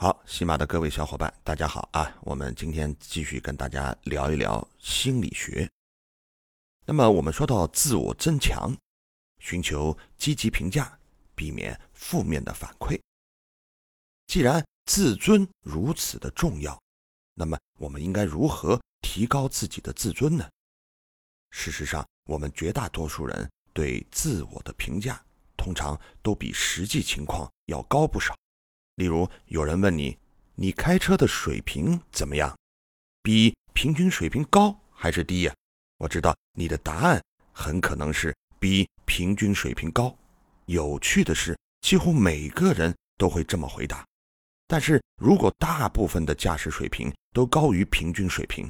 好，喜马的各位小伙伴，大家好啊！我们今天继续跟大家聊一聊心理学。那么，我们说到自我增强，寻求积极评价，避免负面的反馈。既然自尊如此的重要，那么我们应该如何提高自己的自尊呢？事实上，我们绝大多数人对自我的评价，通常都比实际情况要高不少。例如，有人问你，你开车的水平怎么样？比平均水平高还是低呀？我知道你的答案很可能是比平均水平高。有趣的是，几乎每个人都会这么回答。但是如果大部分的驾驶水平都高于平均水平，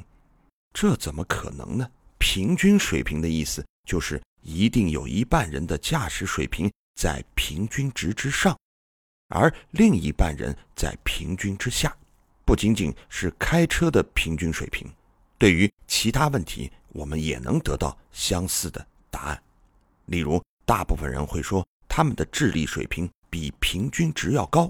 这怎么可能呢？平均水平的意思就是一定有一半人的驾驶水平在平均值之上。而另一半人在平均之下，不仅仅是开车的平均水平，对于其他问题，我们也能得到相似的答案。例如，大部分人会说他们的智力水平比平均值要高；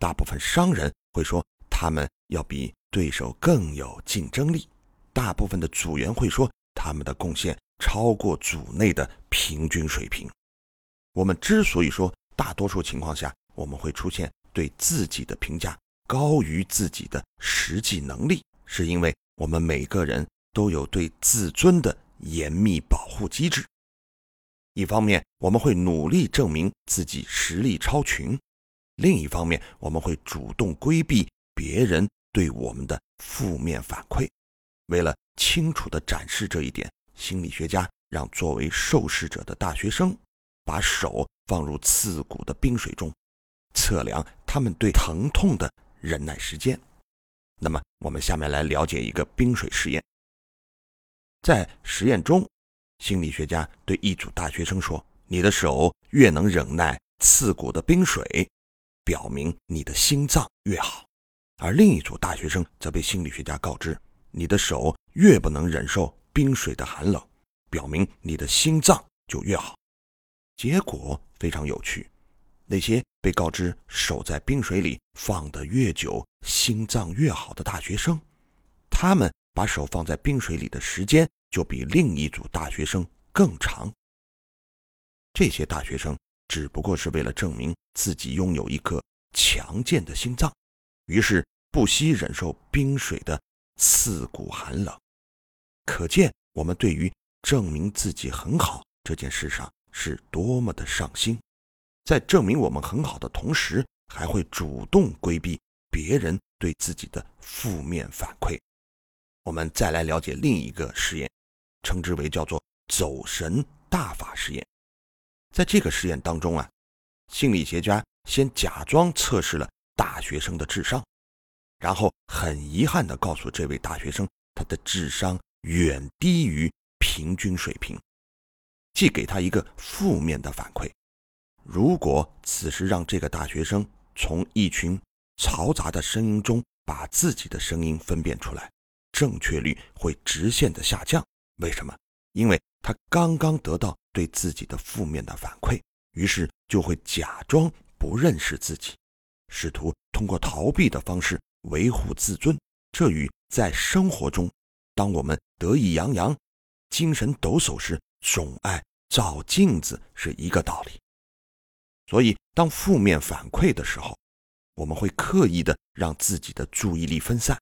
大部分商人会说他们要比对手更有竞争力；大部分的组员会说他们的贡献超过组内的平均水平。我们之所以说，大多数情况下，我们会出现对自己的评价高于自己的实际能力，是因为我们每个人都有对自尊的严密保护机制。一方面，我们会努力证明自己实力超群；另一方面，我们会主动规避别人对我们的负面反馈。为了清楚地展示这一点，心理学家让作为受试者的大学生把手。放入刺骨的冰水中，测量他们对疼痛的忍耐时间。那么，我们下面来了解一个冰水实验。在实验中，心理学家对一组大学生说：“你的手越能忍耐刺骨的冰水，表明你的心脏越好。”而另一组大学生则被心理学家告知：“你的手越不能忍受冰水的寒冷，表明你的心脏就越好。”结果。非常有趣，那些被告知手在冰水里放得越久，心脏越好的大学生，他们把手放在冰水里的时间就比另一组大学生更长。这些大学生只不过是为了证明自己拥有一颗强健的心脏，于是不惜忍受冰水的刺骨寒冷。可见，我们对于证明自己很好这件事上。是多么的上心，在证明我们很好的同时，还会主动规避别人对自己的负面反馈。我们再来了解另一个实验，称之为叫做“走神大法实验”。在这个实验当中啊，心理学家先假装测试了大学生的智商，然后很遗憾地告诉这位大学生，他的智商远低于平均水平。既给他一个负面的反馈。如果此时让这个大学生从一群嘈杂的声音中把自己的声音分辨出来，正确率会直线的下降。为什么？因为他刚刚得到对自己的负面的反馈，于是就会假装不认识自己，试图通过逃避的方式维护自尊。这与在生活中，当我们得意洋洋、精神抖擞时，总爱。照镜子是一个道理，所以当负面反馈的时候，我们会刻意的让自己的注意力分散，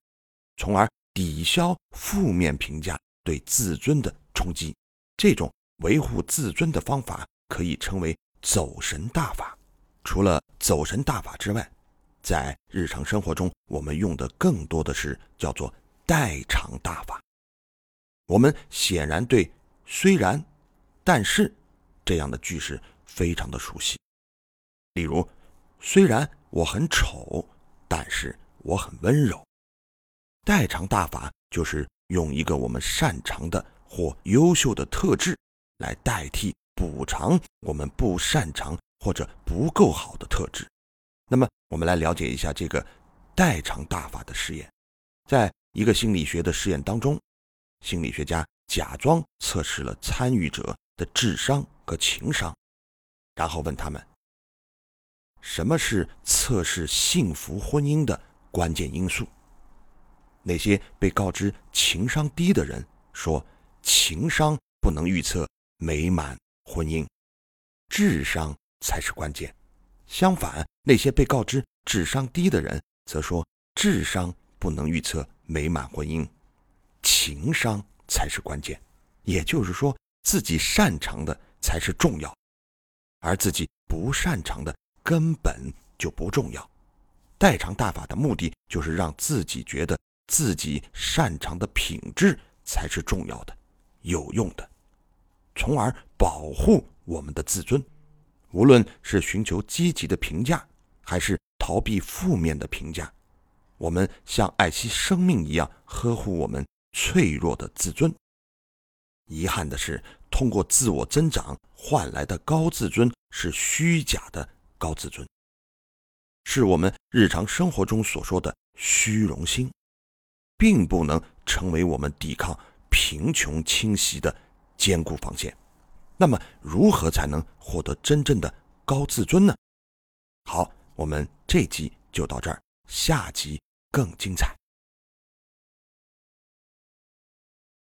从而抵消负面评价对自尊的冲击。这种维护自尊的方法可以称为走神大法。除了走神大法之外，在日常生活中，我们用的更多的是叫做代偿大法。我们显然对虽然。但是，这样的句式非常的熟悉。例如，虽然我很丑，但是我很温柔。代偿大法就是用一个我们擅长的或优秀的特质来代替补偿我们不擅长或者不够好的特质。那么，我们来了解一下这个代偿大法的实验。在一个心理学的实验当中，心理学家假装测试了参与者。的智商和情商，然后问他们：什么是测试幸福婚姻的关键因素。那些被告知情商低的人说，情商不能预测美满婚姻，智商才是关键。相反，那些被告知智商低的人则说，智商不能预测美满婚姻，情商才是关键。也就是说，自己擅长的才是重要，而自己不擅长的根本就不重要。代偿大法的目的就是让自己觉得。自己擅长的品质才是重要的、有用的，从而保护我们的自尊。无论是寻求积极的评价，还是逃避负面的评价，我们像爱惜生命一样呵护我们脆弱的自尊。遗憾的是，通过自我增长换来的高自尊是虚假的高自尊，是我们日常生活中所说的虚荣心。并不能成为我们抵抗贫穷侵袭的坚固防线。那么，如何才能获得真正的高自尊呢？好，我们这集就到这儿，下集更精彩。